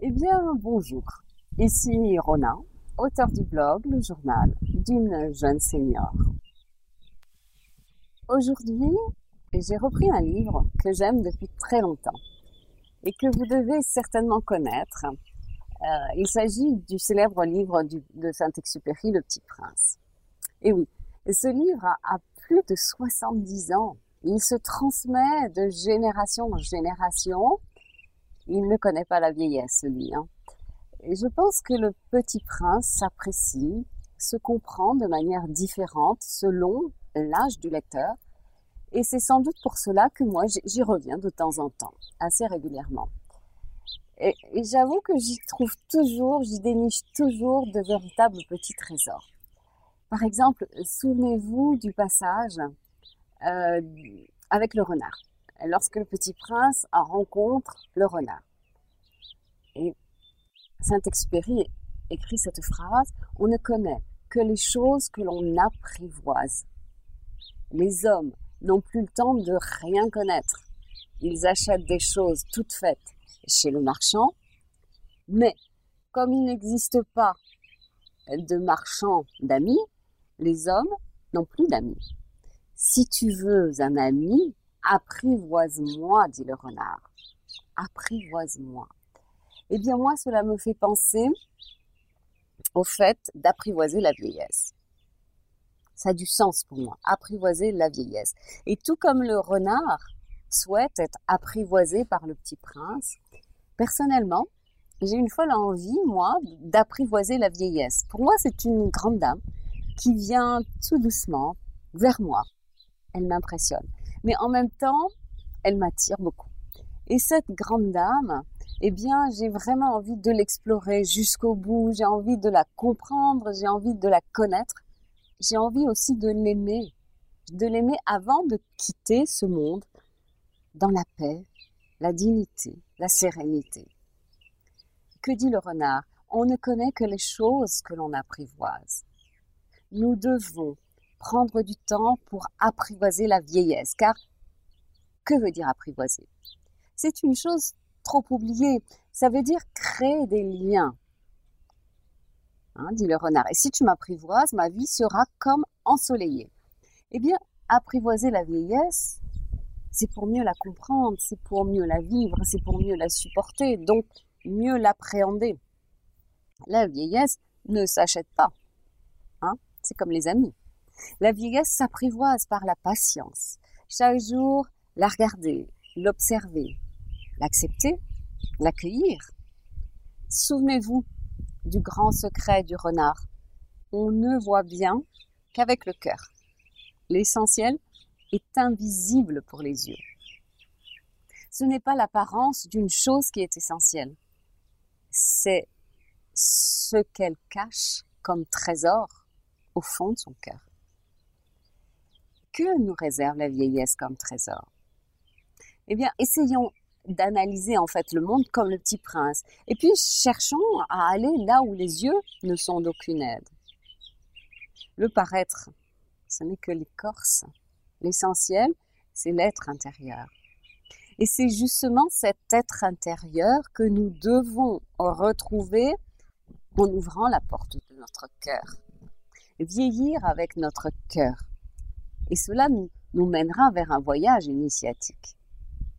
Eh bien, bonjour. Ici Rona, auteur du blog Le Journal d'une jeune senior. Aujourd'hui, j'ai repris un livre que j'aime depuis très longtemps et que vous devez certainement connaître. Euh, il s'agit du célèbre livre de Saint-Exupéry, Le Petit Prince. Et oui, ce livre a, plus de 70 ans. Il se transmet de génération en génération il ne connaît pas la vieillesse, lui. Hein. Je pense que le petit prince s'apprécie, se comprend de manière différente selon l'âge du lecteur. Et c'est sans doute pour cela que moi, j'y reviens de temps en temps, assez régulièrement. Et, et j'avoue que j'y trouve toujours, j'y déniche toujours de véritables petits trésors. Par exemple, souvenez-vous du passage euh, avec le renard lorsque le petit prince rencontre le renard. Et Saint-Exupéry écrit cette phrase, on ne connaît que les choses que l'on apprivoise. Les hommes n'ont plus le temps de rien connaître. Ils achètent des choses toutes faites chez le marchand, mais comme il n'existe pas de marchands d'amis, les hommes n'ont plus d'amis. Si tu veux un ami, Apprivoise-moi, dit le renard. Apprivoise-moi. Eh bien, moi, cela me fait penser au fait d'apprivoiser la vieillesse. Ça a du sens pour moi, apprivoiser la vieillesse. Et tout comme le renard souhaite être apprivoisé par le petit prince, personnellement, j'ai une folle envie, moi, d'apprivoiser la vieillesse. Pour moi, c'est une grande dame qui vient tout doucement vers moi. Elle m'impressionne mais en même temps, elle m'attire beaucoup. Et cette grande dame, eh bien, j'ai vraiment envie de l'explorer jusqu'au bout, j'ai envie de la comprendre, j'ai envie de la connaître, j'ai envie aussi de l'aimer, de l'aimer avant de quitter ce monde dans la paix, la dignité, la sérénité. Que dit le renard? On ne connaît que les choses que l'on apprivoise. Nous devons prendre du temps pour apprivoiser la vieillesse. Car que veut dire apprivoiser? C'est une chose trop oubliée. Ça veut dire créer des liens. Hein, dit le renard. Et si tu m'apprivoises, ma vie sera comme ensoleillée. Eh bien, apprivoiser la vieillesse, c'est pour mieux la comprendre, c'est pour mieux la vivre, c'est pour mieux la supporter, donc mieux l'appréhender. La vieillesse ne s'achète pas. Hein c'est comme les amis. La vieillesse s'apprivoise par la patience. Chaque jour, la regarder, l'observer, l'accepter, l'accueillir. Souvenez-vous du grand secret du renard. On ne voit bien qu'avec le cœur. L'essentiel est invisible pour les yeux. Ce n'est pas l'apparence d'une chose qui est essentielle. C'est ce qu'elle cache comme trésor au fond de son cœur que nous réserve la vieillesse comme trésor? Eh bien, essayons d'analyser en fait le monde comme le petit prince. Et puis cherchons à aller là où les yeux ne sont d'aucune aide. Le paraître, ce n'est que l'écorce. L'essentiel, c'est l'être intérieur. Et c'est justement cet être intérieur que nous devons retrouver en ouvrant la porte de notre cœur. Vieillir avec notre cœur. Et cela nous, mènera vers un voyage initiatique.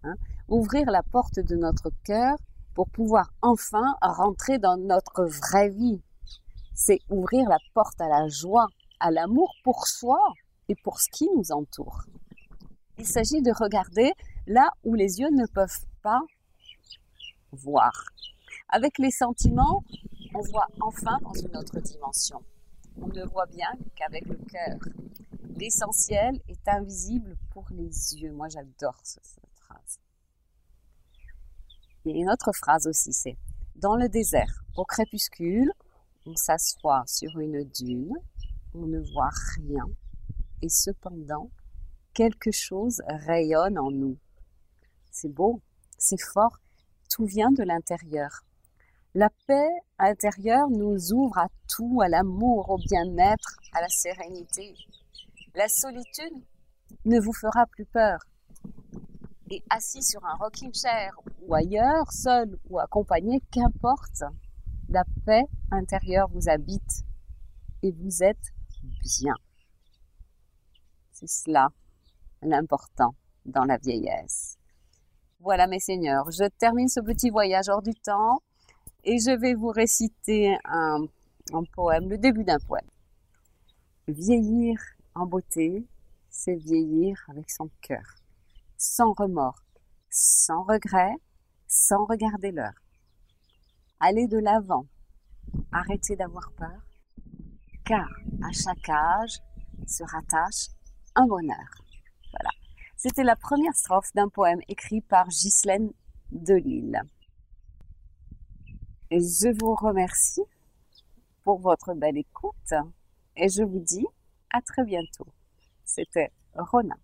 Hein. Ouvrir la porte de notre cœur pour pouvoir enfin rentrer dans notre vraie vie. C'est ouvrir la porte à la joie, à l'amour pour soi et pour ce qui nous entoure. Il s'agit de regarder là où les yeux ne peuvent pas voir. Avec les sentiments, on voit enfin dans une autre dimension. On ne voit bien qu'avec le cœur. L'essentiel est invisible pour les yeux. Moi, j'adore cette phrase. Et une autre phrase aussi, c'est dans le désert, au crépuscule, on s'assoit sur une dune, on ne voit rien, et cependant, quelque chose rayonne en nous. C'est beau, c'est fort, tout vient de l'intérieur. La paix intérieure nous ouvre à tout, à l'amour, au bien-être, à la sérénité. La solitude ne vous fera plus peur. et assis sur un rocking chair ou ailleurs, seul ou accompagné, qu'importe, la paix intérieure vous habite et vous êtes bien. C'est cela l'important dans la vieillesse. Voilà mes seigneurs, je termine ce petit voyage hors du temps et je vais vous réciter un, un poème, le début d'un poème. Vieillir en beauté, c'est vieillir avec son cœur, sans remords, sans regret, sans regarder l'heure. Aller de l'avant, arrêter d'avoir peur, car à chaque âge se rattache un bonheur. Voilà. C'était la première strophe d'un poème écrit par Ghislaine Delille. Et je vous remercie pour votre belle écoute et je vous dis à très bientôt. C'était Rona.